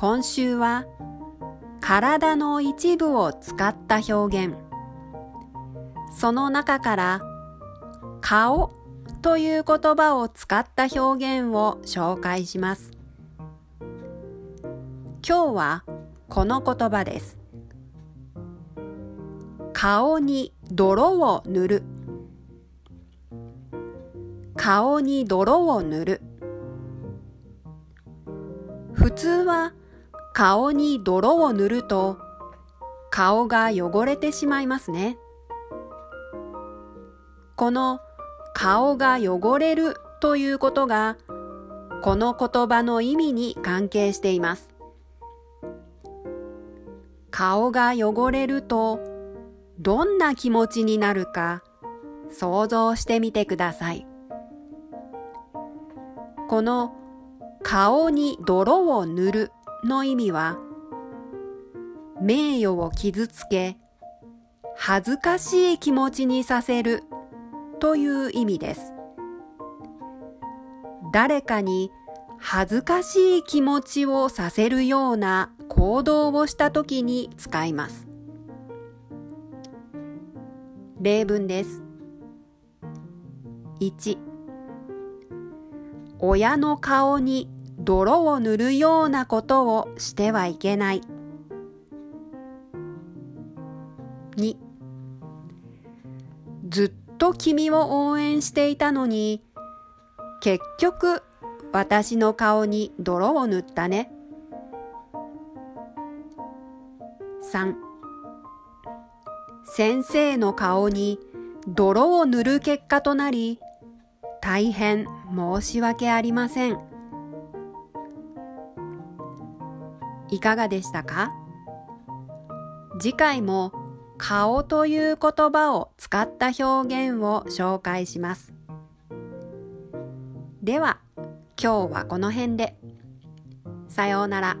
今週は体の一部を使った表現。その中から顔という言葉を使った表現を紹介します。今日はこの言葉です。顔に泥を塗る。顔に泥を塗る。普通は顔に泥を塗ると顔が汚れてしまいますねこの顔が汚れるということがこの言葉の意味に関係しています顔が汚れるとどんな気持ちになるか想像してみてください。この顔に泥を塗るの意味は名誉を傷つけ恥ずかしい気持ちにさせるという意味です。誰かに恥ずかしい気持ちをさせるような行動をしたときに使います。例文です。1親の顔に泥を塗るようなことをしてはいけない。2ずっと君を応援していたのに結局私の顔に泥を塗ったね。3先生の顔に泥を塗る結果となり大変申し訳ありません。いかがでしたか？次回も顔という言葉を使った表現を紹介します。では、今日はこの辺で。さようなら。